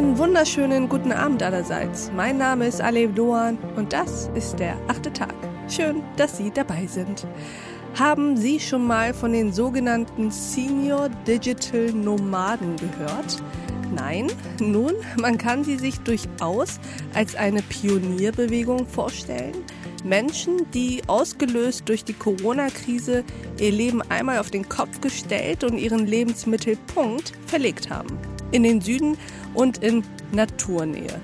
Einen wunderschönen guten Abend allerseits. Mein Name ist Alev Doan und das ist der achte Tag. Schön, dass Sie dabei sind. Haben Sie schon mal von den sogenannten Senior Digital Nomaden gehört? Nein? Nun, man kann sie sich durchaus als eine Pionierbewegung vorstellen. Menschen, die ausgelöst durch die Corona-Krise ihr Leben einmal auf den Kopf gestellt und ihren Lebensmittelpunkt verlegt haben. In den Süden und in Naturnähe.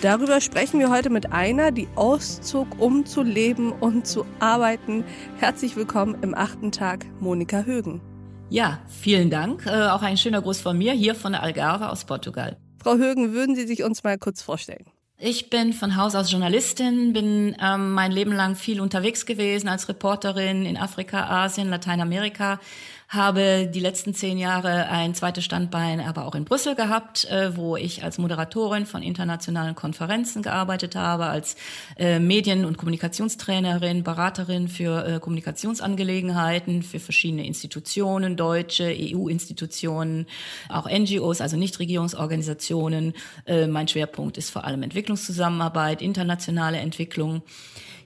Darüber sprechen wir heute mit einer, die auszog, um zu leben und zu arbeiten. Herzlich willkommen im achten Tag, Monika Högen. Ja, vielen Dank. Äh, auch ein schöner Gruß von mir hier von der Algarve aus Portugal. Frau Högen, würden Sie sich uns mal kurz vorstellen? Ich bin von Haus aus Journalistin, bin ähm, mein Leben lang viel unterwegs gewesen als Reporterin in Afrika, Asien, Lateinamerika, habe die letzten zehn Jahre ein zweites Standbein aber auch in Brüssel gehabt, äh, wo ich als Moderatorin von internationalen Konferenzen gearbeitet habe, als äh, Medien- und Kommunikationstrainerin, Beraterin für äh, Kommunikationsangelegenheiten, für verschiedene Institutionen, deutsche, EU-Institutionen, auch NGOs, also Nichtregierungsorganisationen. Äh, mein Schwerpunkt ist vor allem Entwicklungszusammenarbeit, internationale Entwicklung.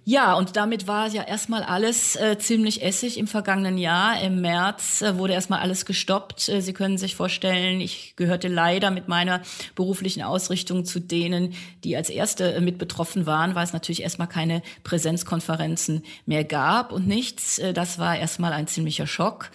Ja, und damit war ja erstmal alles äh, ziemlich essig im vergangenen Jahr. Im März äh, wurde erstmal alles gestoppt. Äh, Sie können sich vorstellen, ich gehörte leider mit meiner beruflichen Ausrichtung zu denen, die als erste mit betroffen waren, weil es natürlich erstmal keine Präsenzkonferenzen mehr gab und nichts. Äh, das war erstmal ein ziemlicher Schock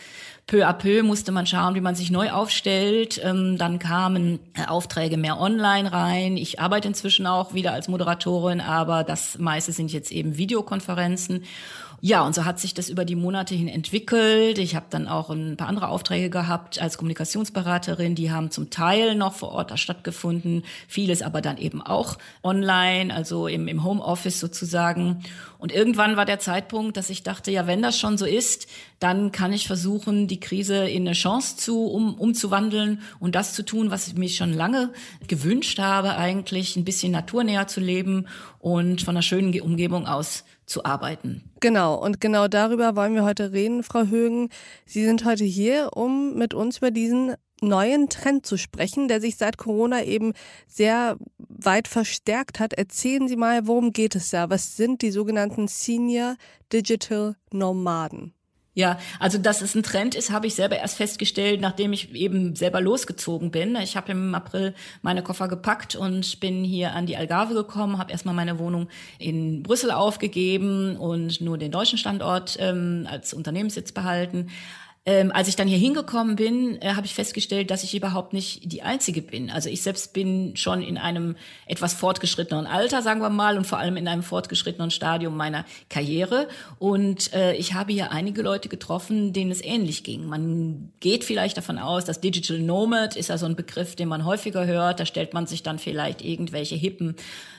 peu à peu musste man schauen, wie man sich neu aufstellt. Ähm, dann kamen äh, Aufträge mehr online rein. Ich arbeite inzwischen auch wieder als Moderatorin, aber das meiste sind jetzt eben Videokonferenzen. Ja, und so hat sich das über die Monate hin entwickelt. Ich habe dann auch ein paar andere Aufträge gehabt als Kommunikationsberaterin. Die haben zum Teil noch vor Ort stattgefunden, vieles aber dann eben auch online, also im, im Homeoffice sozusagen. Und irgendwann war der Zeitpunkt, dass ich dachte, ja, wenn das schon so ist, dann kann ich versuchen, die Krise in eine Chance zu um, umzuwandeln und das zu tun, was ich mich schon lange gewünscht habe, eigentlich ein bisschen naturnäher zu leben und von einer schönen Umgebung aus zu arbeiten. Genau, und genau darüber wollen wir heute reden, Frau Högen. Sie sind heute hier, um mit uns über diesen neuen Trend zu sprechen, der sich seit Corona eben sehr weit verstärkt hat. Erzählen Sie mal, worum geht es da? Was sind die sogenannten Senior Digital Nomaden? Ja, also dass es ein Trend ist, habe ich selber erst festgestellt, nachdem ich eben selber losgezogen bin. Ich habe im April meine Koffer gepackt und bin hier an die Algarve gekommen, habe erstmal meine Wohnung in Brüssel aufgegeben und nur den deutschen Standort ähm, als Unternehmenssitz behalten ähm, als ich dann hier hingekommen bin, äh, habe ich festgestellt, dass ich überhaupt nicht die Einzige bin. Also ich selbst bin schon in einem etwas fortgeschrittenen Alter, sagen wir mal, und vor allem in einem fortgeschrittenen Stadium meiner Karriere. Und äh, ich habe hier einige Leute getroffen, denen es ähnlich ging. Man geht vielleicht davon aus, dass Digital Nomad ist ja so ein Begriff, den man häufiger hört. Da stellt man sich dann vielleicht irgendwelche hippen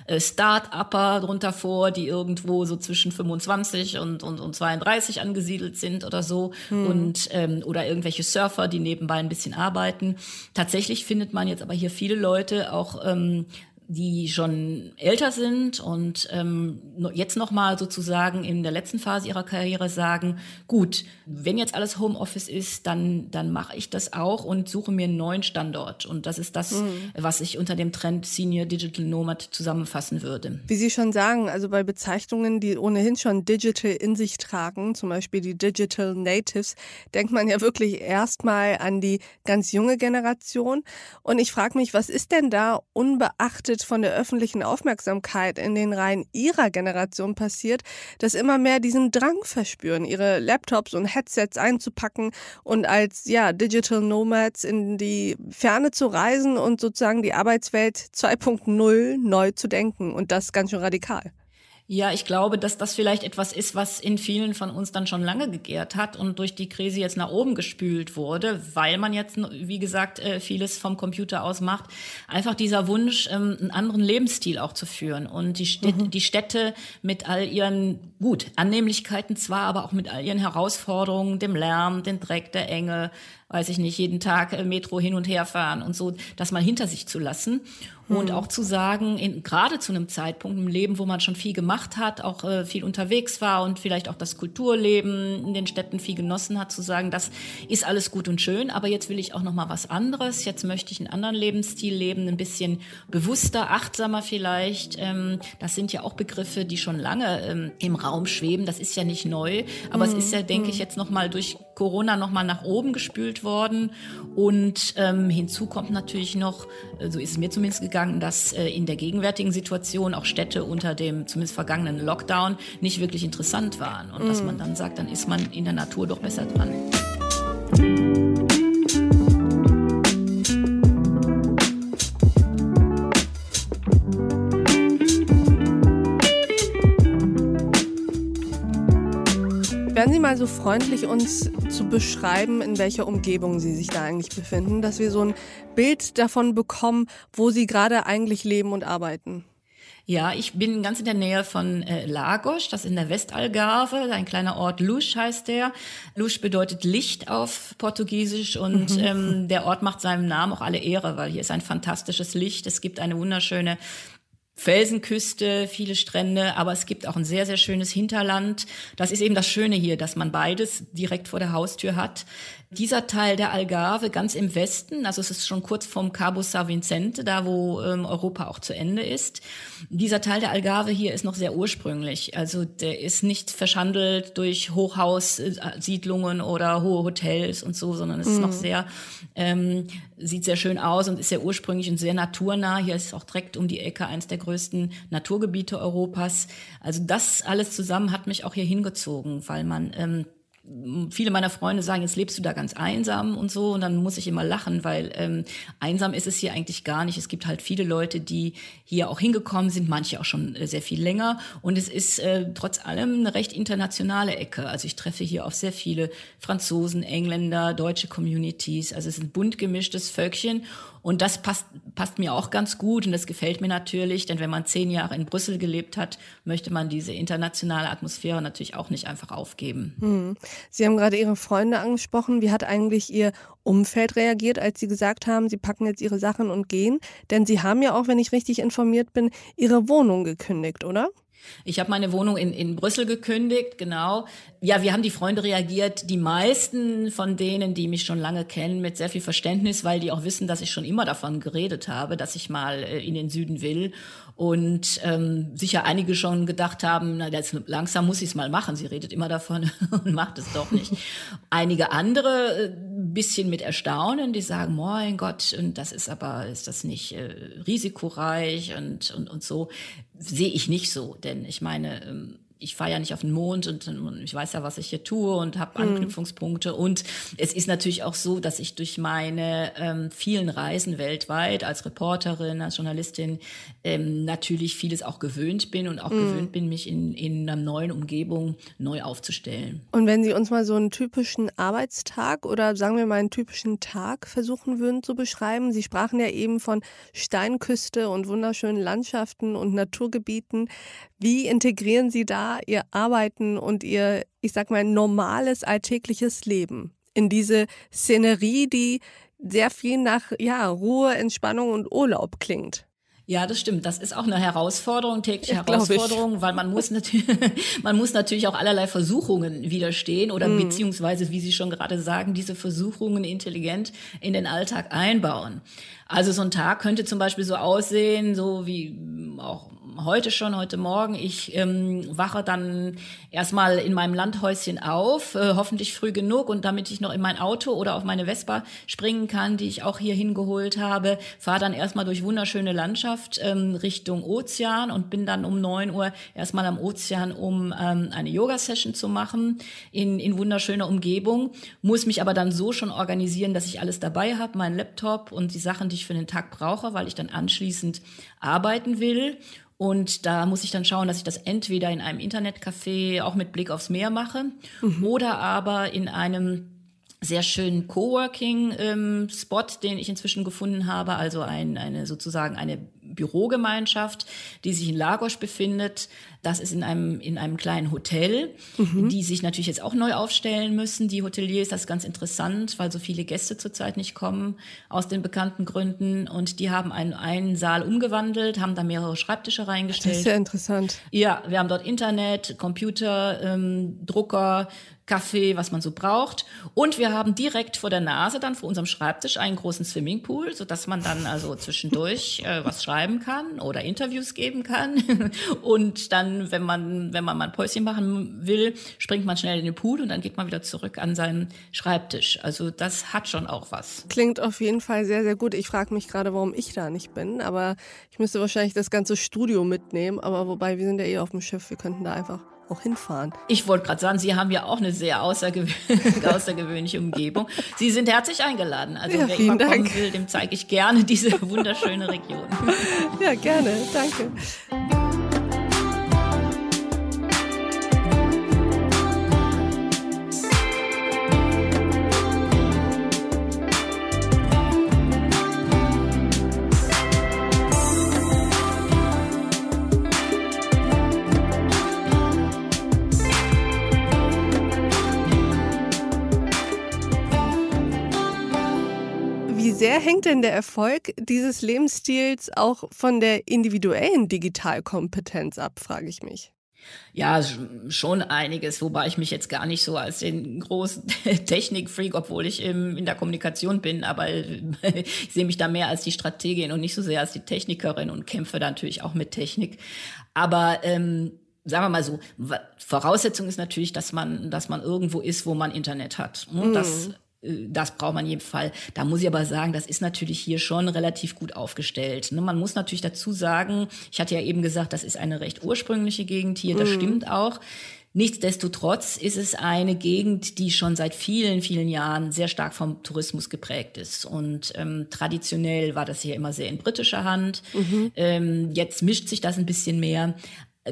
äh, Start-Upper drunter vor, die irgendwo so zwischen 25 und, und, und 32 angesiedelt sind oder so. Hm. Und ähm, oder irgendwelche Surfer, die nebenbei ein bisschen arbeiten. Tatsächlich findet man jetzt aber hier viele Leute auch ähm, die schon älter sind und ähm, jetzt nochmal sozusagen in der letzten Phase ihrer Karriere sagen, gut, wenn jetzt alles Homeoffice ist, dann, dann mache ich das auch und suche mir einen neuen Standort. Und das ist das, mhm. was ich unter dem Trend Senior Digital Nomad zusammenfassen würde. Wie Sie schon sagen, also bei Bezeichnungen, die ohnehin schon Digital in sich tragen, zum Beispiel die Digital Natives, denkt man ja wirklich erstmal an die ganz junge Generation. Und ich frage mich, was ist denn da unbeachtet Bild von der öffentlichen Aufmerksamkeit in den Reihen ihrer Generation passiert, dass immer mehr diesen Drang verspüren, ihre Laptops und Headsets einzupacken und als ja, Digital Nomads in die Ferne zu reisen und sozusagen die Arbeitswelt 2.0 neu zu denken und das ganz schön radikal. Ja, ich glaube, dass das vielleicht etwas ist, was in vielen von uns dann schon lange gegärt hat und durch die Krise jetzt nach oben gespült wurde, weil man jetzt, wie gesagt, äh, vieles vom Computer aus macht. Einfach dieser Wunsch, ähm, einen anderen Lebensstil auch zu führen und die, Städte, mhm. die Städte mit all ihren, gut, Annehmlichkeiten zwar, aber auch mit all ihren Herausforderungen, dem Lärm, dem Dreck, der Enge, weiß ich nicht, jeden Tag äh, Metro hin und her fahren und so, das mal hinter sich zu lassen und hm. auch zu sagen, in, gerade zu einem Zeitpunkt im Leben, wo man schon viel gemacht hat, auch äh, viel unterwegs war und vielleicht auch das Kulturleben in den Städten viel genossen hat, zu sagen, das ist alles gut und schön, aber jetzt will ich auch noch mal was anderes. Jetzt möchte ich einen anderen Lebensstil leben, ein bisschen bewusster, achtsamer vielleicht. Ähm, das sind ja auch Begriffe, die schon lange ähm, im Raum schweben. Das ist ja nicht neu, aber hm. es ist ja, denke hm. ich, jetzt noch mal durch Corona noch mal nach oben gespült worden und ähm, hinzu kommt natürlich noch, äh, so ist es mir zumindest gegangen gegangen, dass äh, in der gegenwärtigen Situation auch Städte unter dem zumindest vergangenen Lockdown nicht wirklich interessant waren. Und mm. dass man dann sagt, dann ist man in der Natur doch besser dran. Wären Sie mal so freundlich, uns zu beschreiben, in welcher Umgebung Sie sich da eigentlich befinden, dass wir so ein Bild davon bekommen, wo Sie gerade eigentlich leben und arbeiten? Ja, ich bin ganz in der Nähe von äh, Lagos, das ist in der Westalgarve, ein kleiner Ort, Luz heißt der. Luz bedeutet Licht auf Portugiesisch und mhm. ähm, der Ort macht seinem Namen auch alle Ehre, weil hier ist ein fantastisches Licht. Es gibt eine wunderschöne Felsenküste, viele Strände, aber es gibt auch ein sehr, sehr schönes Hinterland. Das ist eben das Schöne hier, dass man beides direkt vor der Haustür hat. Dieser Teil der Algarve ganz im Westen, also es ist schon kurz vom Cabo San Vicente, da wo ähm, Europa auch zu Ende ist. Dieser Teil der Algarve hier ist noch sehr ursprünglich. Also der ist nicht verschandelt durch Hochhaussiedlungen oder hohe Hotels und so, sondern es ist noch mhm. sehr, ähm, sieht sehr schön aus und ist sehr ursprünglich und sehr naturnah. Hier ist auch direkt um die Ecke eines der größten Naturgebiete Europas. Also das alles zusammen hat mich auch hier hingezogen, weil man ähm, viele meiner Freunde sagen, jetzt lebst du da ganz einsam und so. Und dann muss ich immer lachen, weil ähm, einsam ist es hier eigentlich gar nicht. Es gibt halt viele Leute, die hier auch hingekommen sind, manche auch schon äh, sehr viel länger. Und es ist äh, trotz allem eine recht internationale Ecke. Also ich treffe hier auf sehr viele Franzosen, Engländer, deutsche Communities. Also es ist ein bunt gemischtes Völkchen. Und das passt, passt mir auch ganz gut und das gefällt mir natürlich, denn wenn man zehn Jahre in Brüssel gelebt hat, möchte man diese internationale Atmosphäre natürlich auch nicht einfach aufgeben. Hm. Sie haben gerade Ihre Freunde angesprochen. Wie hat eigentlich Ihr Umfeld reagiert, als Sie gesagt haben, Sie packen jetzt Ihre Sachen und gehen? Denn Sie haben ja auch, wenn ich richtig informiert bin, Ihre Wohnung gekündigt, oder? Ich habe meine Wohnung in, in Brüssel gekündigt, genau. Ja, wir haben die Freunde reagiert, die meisten von denen, die mich schon lange kennen, mit sehr viel Verständnis, weil die auch wissen, dass ich schon immer davon geredet habe, dass ich mal äh, in den Süden will. Und ähm, sicher einige schon gedacht haben, na, jetzt langsam muss ich es mal machen. Sie redet immer davon und macht es doch nicht. einige andere äh, bisschen mit Erstaunen, die sagen, mein Gott, und das ist aber, ist das nicht äh, risikoreich und, und, und so sehe ich nicht so, denn ich meine, ähm, ich fahre ja nicht auf den Mond und, und, ich weiß ja, was ich hier tue und habe mhm. Anknüpfungspunkte. Und es ist natürlich auch so, dass ich durch meine ähm, vielen Reisen weltweit als Reporterin, als Journalistin ähm, natürlich vieles auch gewöhnt bin und auch mhm. gewöhnt bin, mich in, in einer neuen Umgebung neu aufzustellen. Und wenn Sie uns mal so einen typischen Arbeitstag oder sagen wir mal einen typischen Tag versuchen würden zu beschreiben. Sie sprachen ja eben von Steinküste und wunderschönen Landschaften und Naturgebieten. Wie integrieren Sie da Ihr Arbeiten und Ihr, ich sag mal, normales alltägliches Leben in diese Szenerie, die sehr viel nach ja, Ruhe, Entspannung und Urlaub klingt? Ja, das stimmt. Das ist auch eine Herausforderung, tägliche ja, Herausforderung, weil man muss natürlich, man muss natürlich auch allerlei Versuchungen widerstehen oder mm. beziehungsweise, wie Sie schon gerade sagen, diese Versuchungen intelligent in den Alltag einbauen. Also so ein Tag könnte zum Beispiel so aussehen, so wie auch heute schon, heute Morgen. Ich ähm, wache dann erstmal in meinem Landhäuschen auf, äh, hoffentlich früh genug und damit ich noch in mein Auto oder auf meine Vespa springen kann, die ich auch hier hingeholt habe, fahre dann erstmal durch wunderschöne Landschaft ähm, Richtung Ozean und bin dann um neun Uhr erstmal am Ozean, um ähm, eine Yoga-Session zu machen in, in wunderschöner Umgebung, muss mich aber dann so schon organisieren, dass ich alles dabei habe, meinen Laptop und die Sachen, die ich für den Tag brauche, weil ich dann anschließend arbeiten will und da muss ich dann schauen, dass ich das entweder in einem Internetcafé auch mit Blick aufs Meer mache mhm. oder aber in einem sehr schönen Coworking-Spot, ähm, den ich inzwischen gefunden habe, also ein, eine sozusagen eine Bürogemeinschaft, die sich in Lagos befindet. Das ist in einem, in einem kleinen Hotel, mhm. die sich natürlich jetzt auch neu aufstellen müssen. Die Hoteliers, das ist ganz interessant, weil so viele Gäste zurzeit nicht kommen, aus den bekannten Gründen. Und die haben einen, einen Saal umgewandelt, haben da mehrere Schreibtische reingestellt. Das ist sehr interessant. Ja, wir haben dort Internet, Computer, ähm, Drucker, Kaffee, was man so braucht. Und wir haben direkt vor der Nase dann vor unserem Schreibtisch einen großen Swimmingpool, so dass man dann also zwischendurch äh, was schreiben kann oder Interviews geben kann. Und dann, wenn man, wenn man mal ein Päuschen machen will, springt man schnell in den Pool und dann geht man wieder zurück an seinen Schreibtisch. Also das hat schon auch was. Klingt auf jeden Fall sehr, sehr gut. Ich frage mich gerade, warum ich da nicht bin, aber ich müsste wahrscheinlich das ganze Studio mitnehmen. Aber wobei, wir sind ja eh auf dem Schiff, wir könnten da einfach auch hinfahren. Ich wollte gerade sagen, Sie haben ja auch eine sehr außergewö außergewöhnliche Umgebung. Sie sind herzlich eingeladen. Also ja, wer immer kommen Dank. will, dem zeige ich gerne diese wunderschöne Region. Ja, gerne. Danke. Hängt denn der Erfolg dieses Lebensstils auch von der individuellen Digitalkompetenz ab, frage ich mich. Ja, schon einiges, wobei ich mich jetzt gar nicht so als den großen Technikfreak, obwohl ich in der Kommunikation bin, aber ich sehe mich da mehr als die Strategin und nicht so sehr als die Technikerin und kämpfe da natürlich auch mit Technik. Aber ähm, sagen wir mal so, Voraussetzung ist natürlich, dass man, dass man irgendwo ist, wo man Internet hat. Und mm. das äh, das braucht man in jedem Fall. Da muss ich aber sagen, das ist natürlich hier schon relativ gut aufgestellt. Ne? Man muss natürlich dazu sagen, ich hatte ja eben gesagt, das ist eine recht ursprüngliche Gegend hier, das mhm. stimmt auch. Nichtsdestotrotz ist es eine Gegend, die schon seit vielen, vielen Jahren sehr stark vom Tourismus geprägt ist. Und ähm, traditionell war das hier immer sehr in britischer Hand. Mhm. Ähm, jetzt mischt sich das ein bisschen mehr.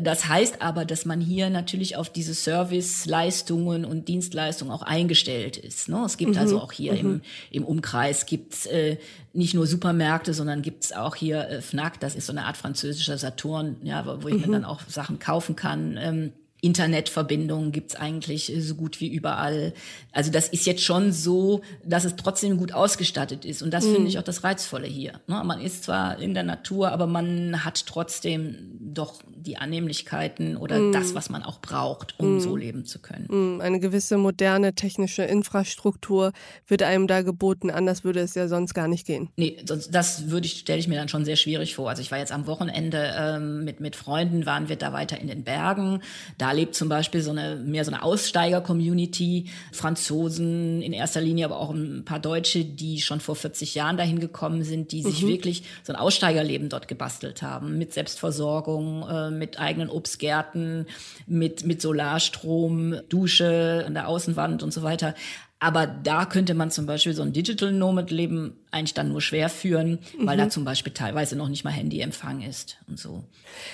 Das heißt aber, dass man hier natürlich auf diese Serviceleistungen und Dienstleistungen auch eingestellt ist. Ne? Es gibt mhm. also auch hier mhm. im, im Umkreis gibt's äh, nicht nur Supermärkte, sondern gibt's auch hier äh, Fnac, das ist so eine Art französischer Saturn, ja, wo ich mhm. mir dann auch Sachen kaufen kann. Ähm, Internetverbindungen gibt's eigentlich so gut wie überall. Also das ist jetzt schon so, dass es trotzdem gut ausgestattet ist. Und das mhm. finde ich auch das Reizvolle hier. Ne? Man ist zwar in der Natur, aber man hat trotzdem doch die Annehmlichkeiten oder mhm. das, was man auch braucht, um mhm. so leben zu können. Mhm. Eine gewisse moderne technische Infrastruktur wird einem da geboten. Anders würde es ja sonst gar nicht gehen. Nee, das würde ich, stelle ich mir dann schon sehr schwierig vor. Also ich war jetzt am Wochenende ähm, mit, mit Freunden, waren wir da weiter in den Bergen. Da lebt zum Beispiel so eine, mehr so eine Aussteiger-Community. Franzosen in erster Linie, aber auch ein paar Deutsche, die schon vor 40 Jahren dahin gekommen sind, die sich mhm. wirklich so ein Aussteigerleben dort gebastelt haben. Mit Selbstversorgung, äh, mit eigenen Obstgärten, mit, mit Solarstrom, Dusche an der Außenwand und so weiter. Aber da könnte man zum Beispiel so ein Digital Nomad Leben eigentlich dann nur schwer führen, weil mhm. da zum Beispiel teilweise noch nicht mal Handyempfang ist und so.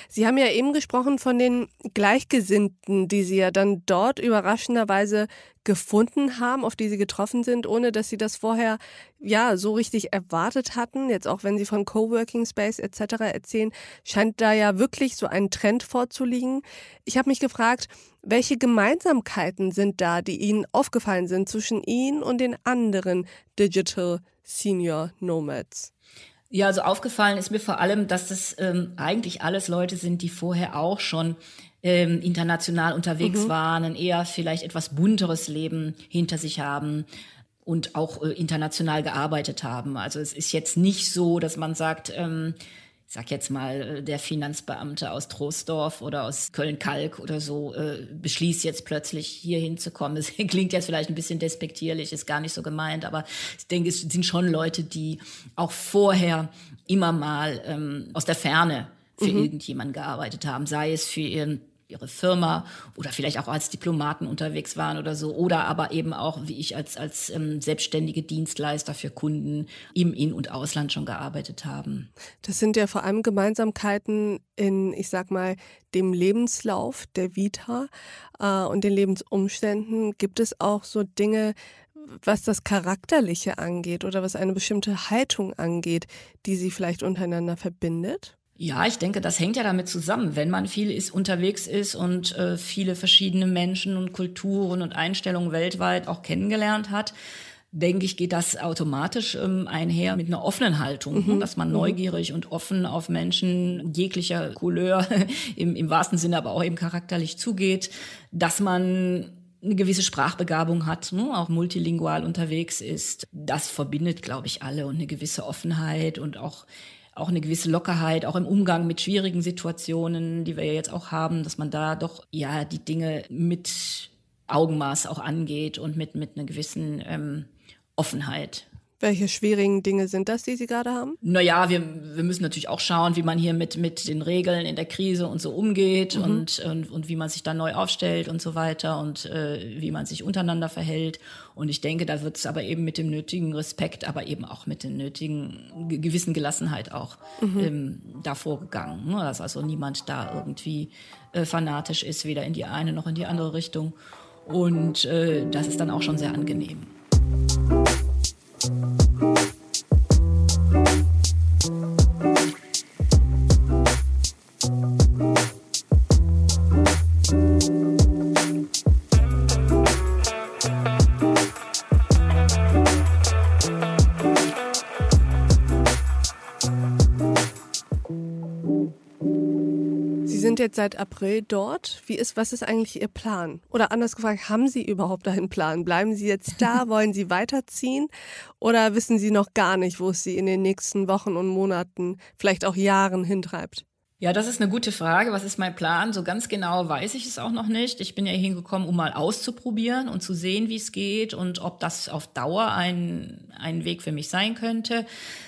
Sie haben ja eben gesprochen von den Gleichgesinnten, die Sie ja dann dort überraschenderweise gefunden haben, auf die Sie getroffen sind, ohne dass Sie das vorher ja so richtig erwartet hatten. Jetzt auch wenn Sie von Coworking Space etc. erzählen, scheint da ja wirklich so ein Trend vorzuliegen. Ich habe mich gefragt, welche Gemeinsamkeiten sind da, die Ihnen aufgefallen sind zwischen Ihnen und den anderen Digital Senior Nomads? Ja, also aufgefallen ist mir vor allem, dass das ähm, eigentlich alles Leute sind, die vorher auch schon ähm, international unterwegs mhm. waren, ein eher vielleicht etwas bunteres Leben hinter sich haben und auch äh, international gearbeitet haben. Also es ist jetzt nicht so, dass man sagt, ähm, sag jetzt mal, äh, der Finanzbeamte aus Troisdorf oder aus Köln-Kalk oder so äh, beschließt jetzt plötzlich hier hinzukommen. Es klingt jetzt vielleicht ein bisschen despektierlich, ist gar nicht so gemeint, aber ich denke, es sind schon Leute, die auch vorher immer mal ähm, aus der Ferne für mhm. irgendjemanden gearbeitet haben, sei es für ihren ihre Firma oder vielleicht auch als Diplomaten unterwegs waren oder so oder aber eben auch wie ich als als ähm, selbstständige Dienstleister für Kunden im In- und Ausland schon gearbeitet haben. Das sind ja vor allem Gemeinsamkeiten in ich sag mal dem Lebenslauf der Vita äh, und den Lebensumständen. Gibt es auch so Dinge was das Charakterliche angeht oder was eine bestimmte Haltung angeht, die sie vielleicht untereinander verbindet? Ja, ich denke, das hängt ja damit zusammen. Wenn man viel ist, unterwegs ist und äh, viele verschiedene Menschen und Kulturen und Einstellungen weltweit auch kennengelernt hat, denke ich, geht das automatisch ähm, einher mit einer offenen Haltung, mhm. dass man mhm. neugierig und offen auf Menschen jeglicher Couleur im, im wahrsten Sinne, aber auch eben charakterlich zugeht, dass man eine gewisse Sprachbegabung hat, ne, auch multilingual unterwegs ist. Das verbindet, glaube ich, alle und eine gewisse Offenheit und auch auch eine gewisse Lockerheit, auch im Umgang mit schwierigen Situationen, die wir ja jetzt auch haben, dass man da doch ja die Dinge mit Augenmaß auch angeht und mit mit einer gewissen ähm, Offenheit. Welche schwierigen Dinge sind das, die Sie gerade haben? Naja, wir, wir müssen natürlich auch schauen, wie man hier mit, mit den Regeln in der Krise und so umgeht mhm. und, und, und wie man sich dann neu aufstellt und so weiter und äh, wie man sich untereinander verhält. Und ich denke, da wird es aber eben mit dem nötigen Respekt, aber eben auch mit der nötigen gewissen Gelassenheit auch mhm. ähm, da vorgegangen. Ne? Dass also niemand da irgendwie äh, fanatisch ist, weder in die eine noch in die andere Richtung. Und äh, das ist dann auch schon sehr angenehm. Thank you. Jetzt seit April dort. Wie ist, was ist eigentlich Ihr Plan? Oder anders gefragt, haben Sie überhaupt einen Plan? Bleiben Sie jetzt da? Wollen Sie weiterziehen? Oder wissen Sie noch gar nicht, wo es Sie in den nächsten Wochen und Monaten, vielleicht auch Jahren hintreibt? Ja, das ist eine gute Frage. Was ist mein Plan? So ganz genau weiß ich es auch noch nicht. Ich bin ja hingekommen, um mal auszuprobieren und zu sehen, wie es geht und ob das auf Dauer ein, ein Weg für mich sein könnte.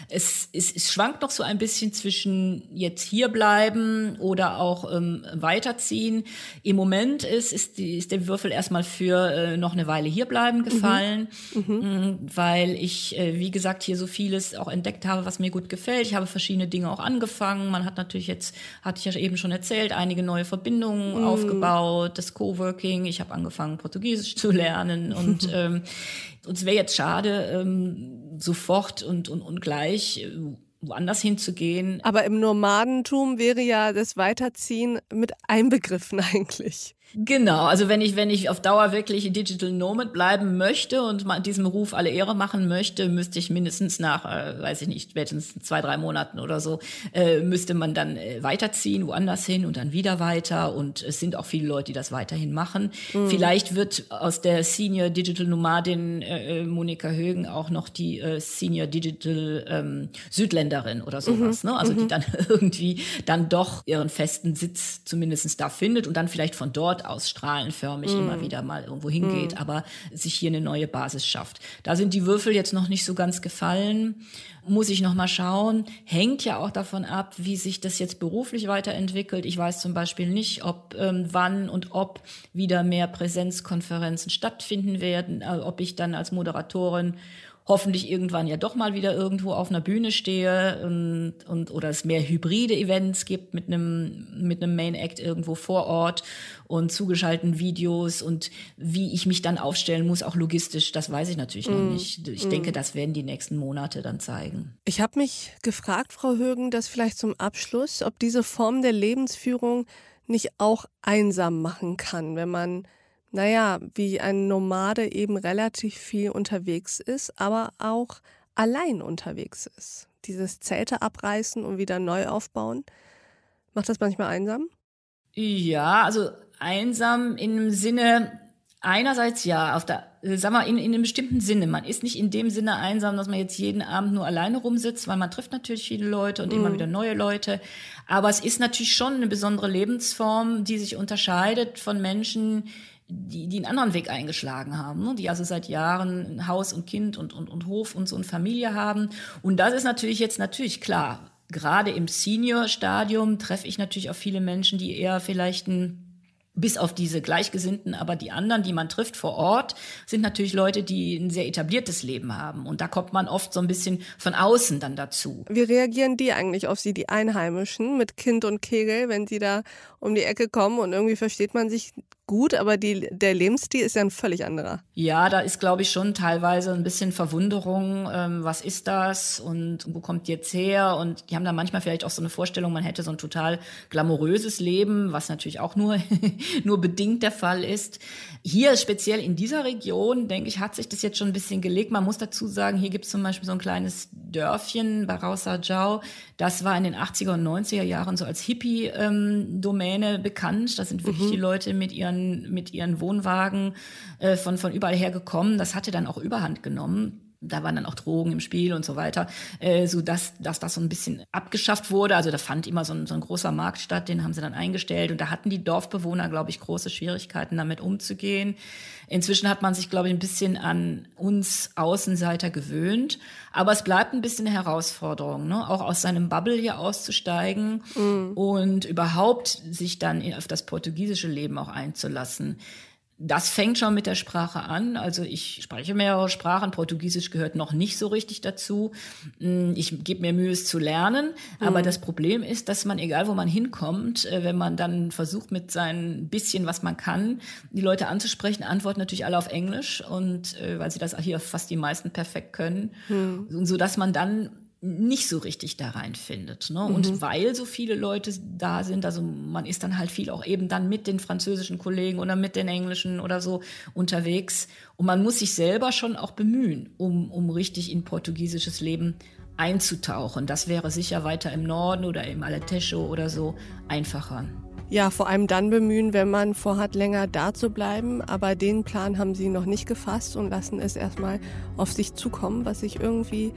Es, es, es schwankt noch so ein bisschen zwischen jetzt hier bleiben oder auch ähm, weiterziehen. Im Moment ist, ist, die, ist der Würfel erstmal für äh, noch eine Weile hier bleiben mhm. gefallen, mhm. Mhm. weil ich, äh, wie gesagt, hier so vieles auch entdeckt habe, was mir gut gefällt. Ich habe verschiedene Dinge auch angefangen. Man hat natürlich jetzt hatte ich ja eben schon erzählt, einige neue Verbindungen mm. aufgebaut, das Coworking. Ich habe angefangen, Portugiesisch zu lernen und ähm, es wäre jetzt schade, ähm, sofort und, und, und gleich äh, woanders hinzugehen. Aber im Nomadentum wäre ja das Weiterziehen mit einbegriffen eigentlich. Genau, also wenn ich, wenn ich auf Dauer wirklich Digital Nomad bleiben möchte und diesem Ruf alle Ehre machen möchte, müsste ich mindestens nach, äh, weiß ich nicht, spätestens zwei, drei Monaten oder so, äh, müsste man dann äh, weiterziehen, woanders hin und dann wieder weiter. Und es sind auch viele Leute, die das weiterhin machen. Mhm. Vielleicht wird aus der Senior Digital Nomadin äh, äh Monika Högen auch noch die äh, Senior Digital ähm, Südländerin oder sowas. Mhm. Ne? Also mhm. die dann irgendwie dann doch ihren festen Sitz zumindestens da findet und dann vielleicht von dort aus strahlenförmig mm. immer wieder mal irgendwo hingeht, mm. aber sich hier eine neue Basis schafft. Da sind die Würfel jetzt noch nicht so ganz gefallen. Muss ich noch mal schauen. Hängt ja auch davon ab, wie sich das jetzt beruflich weiterentwickelt. Ich weiß zum Beispiel nicht, ob ähm, wann und ob wieder mehr Präsenzkonferenzen stattfinden werden, äh, ob ich dann als Moderatorin hoffentlich irgendwann ja doch mal wieder irgendwo auf einer Bühne stehe und, und oder es mehr hybride Events gibt mit einem mit einem Main Act irgendwo vor Ort und zugeschalteten Videos und wie ich mich dann aufstellen muss, auch logistisch, das weiß ich natürlich mm. noch nicht. Ich mm. denke, das werden die nächsten Monate dann zeigen. Ich habe mich gefragt, Frau Högen, dass vielleicht zum Abschluss, ob diese Form der Lebensführung nicht auch einsam machen kann, wenn man naja, wie ein Nomade eben relativ viel unterwegs ist, aber auch allein unterwegs ist. Dieses Zelte abreißen und wieder neu aufbauen. Macht das manchmal einsam? Ja, also einsam im Sinne, einerseits ja, auf der, sag mal, in, in einem bestimmten Sinne. Man ist nicht in dem Sinne einsam, dass man jetzt jeden Abend nur alleine rumsitzt, weil man trifft natürlich viele Leute und mm. immer wieder neue Leute. Aber es ist natürlich schon eine besondere Lebensform, die sich unterscheidet von Menschen, die, die einen anderen Weg eingeschlagen haben, ne? die also seit Jahren Haus und Kind und, und, und Hof und so eine Familie haben. Und das ist natürlich jetzt natürlich klar. Gerade im Senior-Stadium treffe ich natürlich auch viele Menschen, die eher vielleicht ein bis auf diese Gleichgesinnten, aber die anderen, die man trifft vor Ort, sind natürlich Leute, die ein sehr etabliertes Leben haben. Und da kommt man oft so ein bisschen von außen dann dazu. Wie reagieren die eigentlich auf Sie, die Einheimischen, mit Kind und Kegel, wenn sie da um die Ecke kommen und irgendwie versteht man sich gut, aber die, der Lebensstil ist ja ein völlig anderer. Ja, da ist, glaube ich, schon teilweise ein bisschen Verwunderung, ähm, was ist das und wo kommt die jetzt her? Und die haben da manchmal vielleicht auch so eine Vorstellung, man hätte so ein total glamouröses Leben, was natürlich auch nur, nur bedingt der Fall ist. Hier speziell in dieser Region, denke ich, hat sich das jetzt schon ein bisschen gelegt. Man muss dazu sagen, hier gibt es zum Beispiel so ein kleines Dörfchen, Barausa Jau. Das war in den 80er und 90er Jahren so als Hippie-Domäne ähm, bekannt. Da sind wirklich mhm. die Leute mit ihren ihren, mit ihren Wohnwagen äh, von, von überall her gekommen. Das hatte dann auch Überhand genommen da waren dann auch Drogen im Spiel und so weiter, äh, so dass, dass das so ein bisschen abgeschafft wurde. Also da fand immer so ein, so ein großer Markt statt, den haben sie dann eingestellt und da hatten die Dorfbewohner, glaube ich, große Schwierigkeiten damit umzugehen. Inzwischen hat man sich, glaube ich, ein bisschen an uns Außenseiter gewöhnt, aber es bleibt ein bisschen eine Herausforderung, ne? auch aus seinem Bubble hier auszusteigen mhm. und überhaupt sich dann auf das portugiesische Leben auch einzulassen. Das fängt schon mit der Sprache an. Also ich spreche mehrere Sprachen. Portugiesisch gehört noch nicht so richtig dazu. Hm, ich gebe mir Mühe, es zu lernen. Aber mhm. das Problem ist, dass man, egal wo man hinkommt, äh, wenn man dann versucht, mit seinem bisschen, was man kann, die Leute anzusprechen, antworten natürlich alle auf Englisch. Und äh, weil sie das hier fast die meisten perfekt können. Mhm. Und so dass man dann nicht so richtig da reinfindet. Ne? Und mhm. weil so viele Leute da sind, also man ist dann halt viel auch eben dann mit den französischen Kollegen oder mit den englischen oder so unterwegs. Und man muss sich selber schon auch bemühen, um, um richtig in portugiesisches Leben einzutauchen. Das wäre sicher weiter im Norden oder im Alentejo oder so einfacher. Ja, vor allem dann bemühen, wenn man vorhat, länger da zu bleiben. Aber den Plan haben sie noch nicht gefasst und lassen es erstmal auf sich zukommen, was ich irgendwie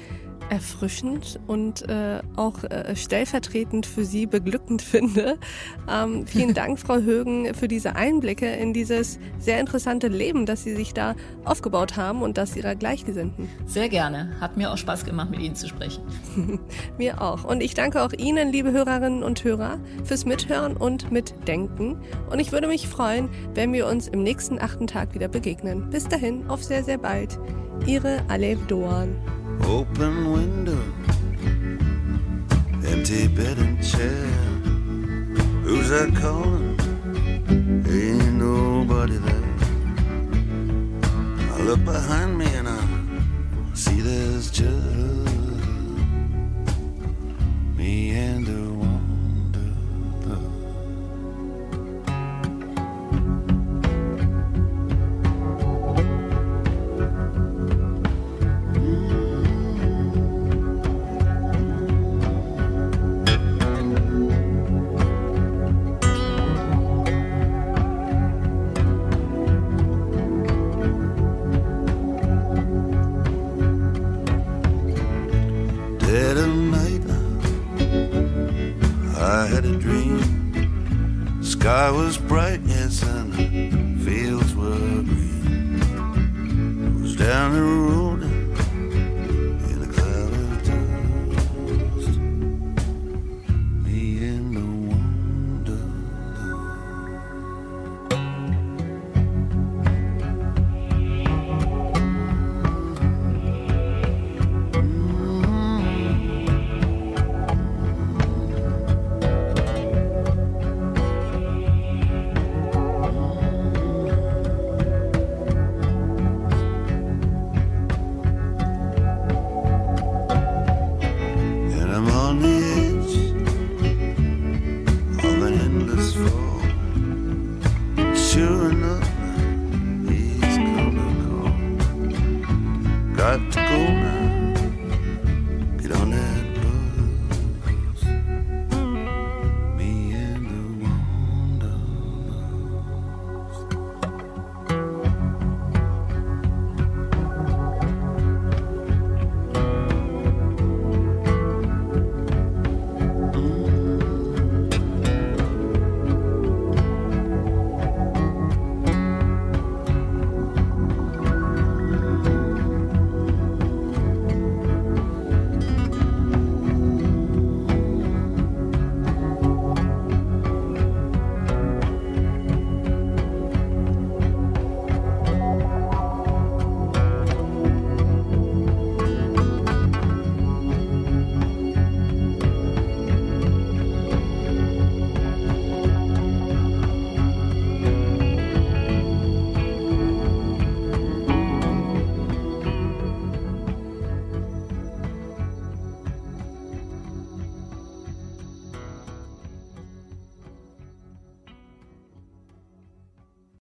erfrischend und äh, auch äh, stellvertretend für Sie beglückend finde. Ähm, vielen Dank, Frau Högen, für diese Einblicke in dieses sehr interessante Leben, das Sie sich da aufgebaut haben und das Ihrer Gleichgesinnten. Sehr gerne. Hat mir auch Spaß gemacht, mit Ihnen zu sprechen. mir auch. Und ich danke auch Ihnen, liebe Hörerinnen und Hörer, fürs Mithören und Mitdenken. Und ich würde mich freuen, wenn wir uns im nächsten achten Tag wieder begegnen. Bis dahin, auf sehr, sehr bald. Ihre Alev Doan. Open window, empty bed and chair. Who's that calling? Ain't nobody there. I look behind me and I see there's just me and the